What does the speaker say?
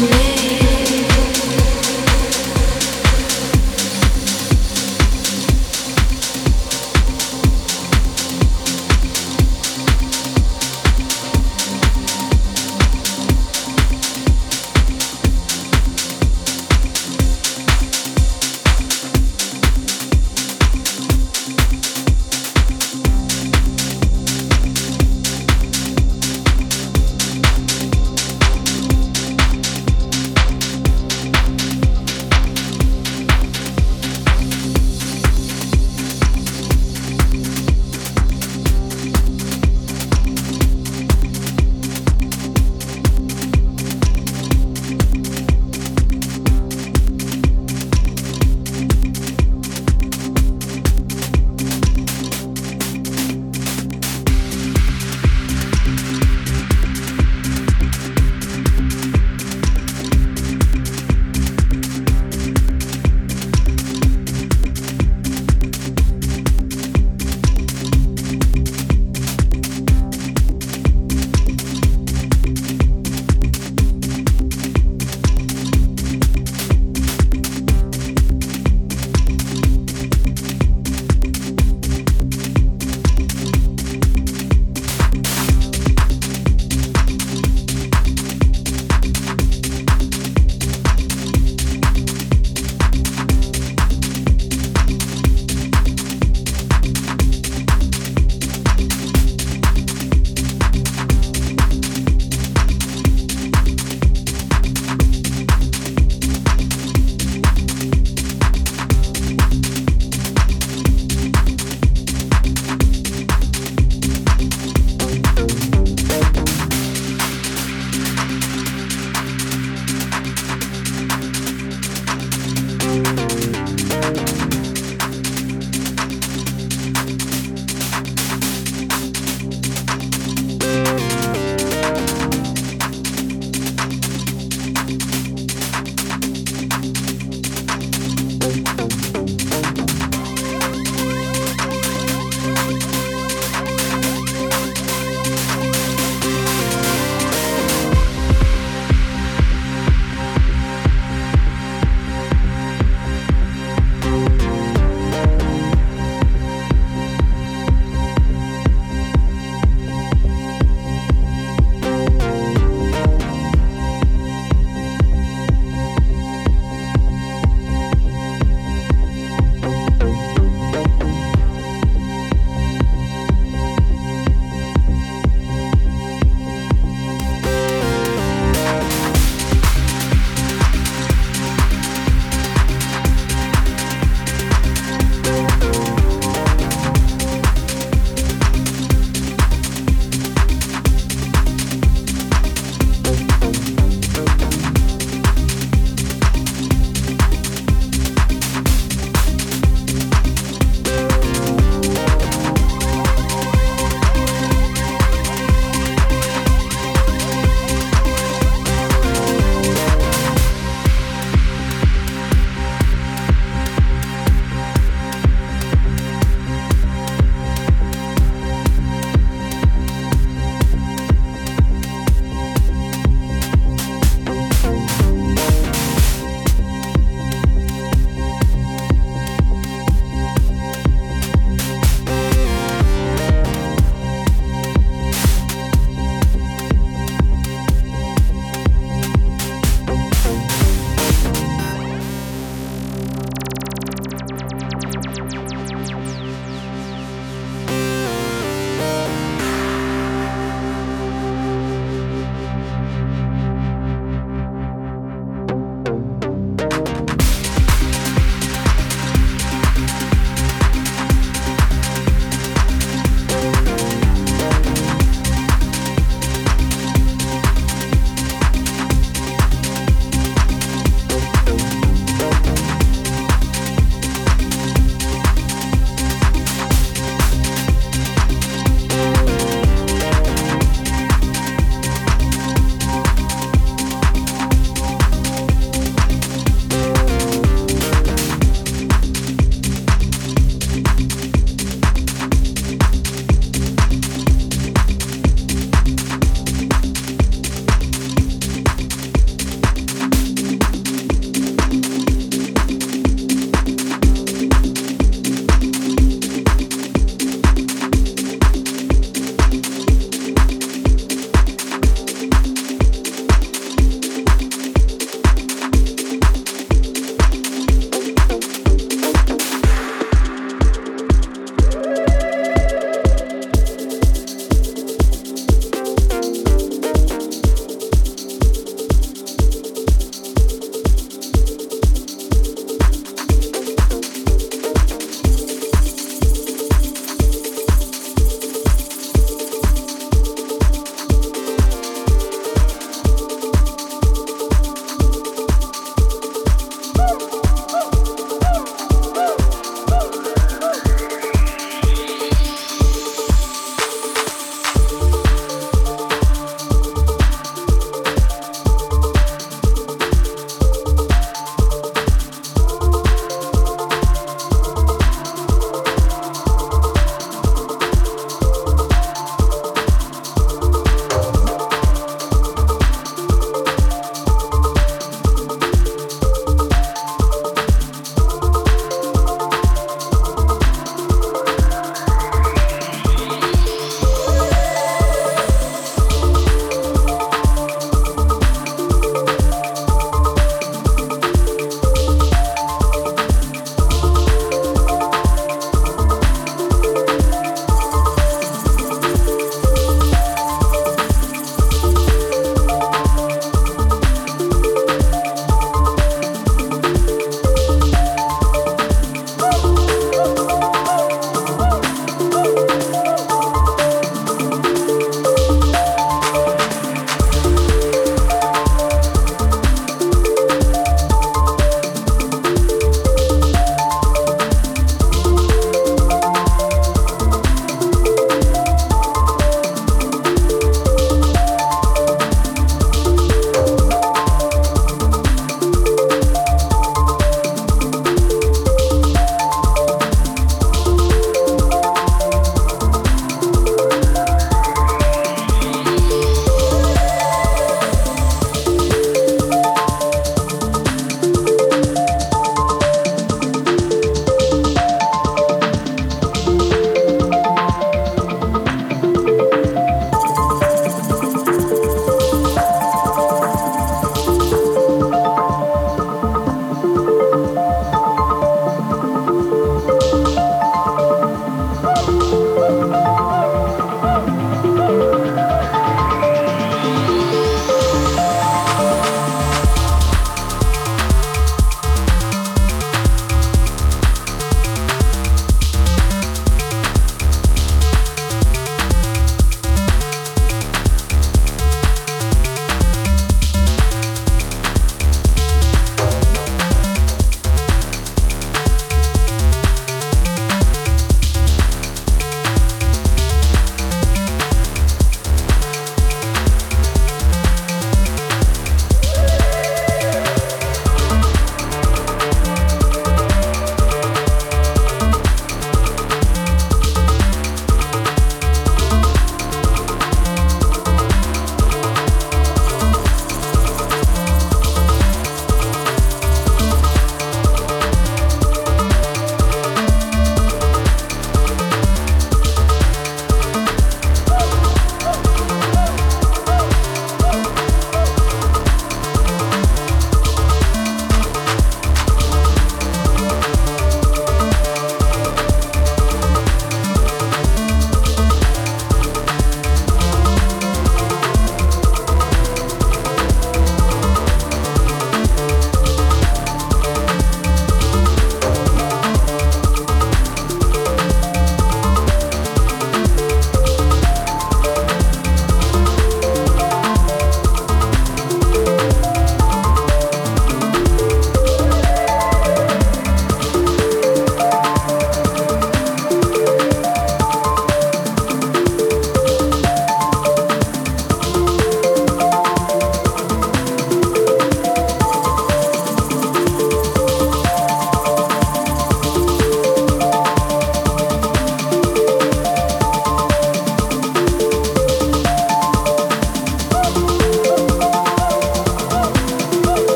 me.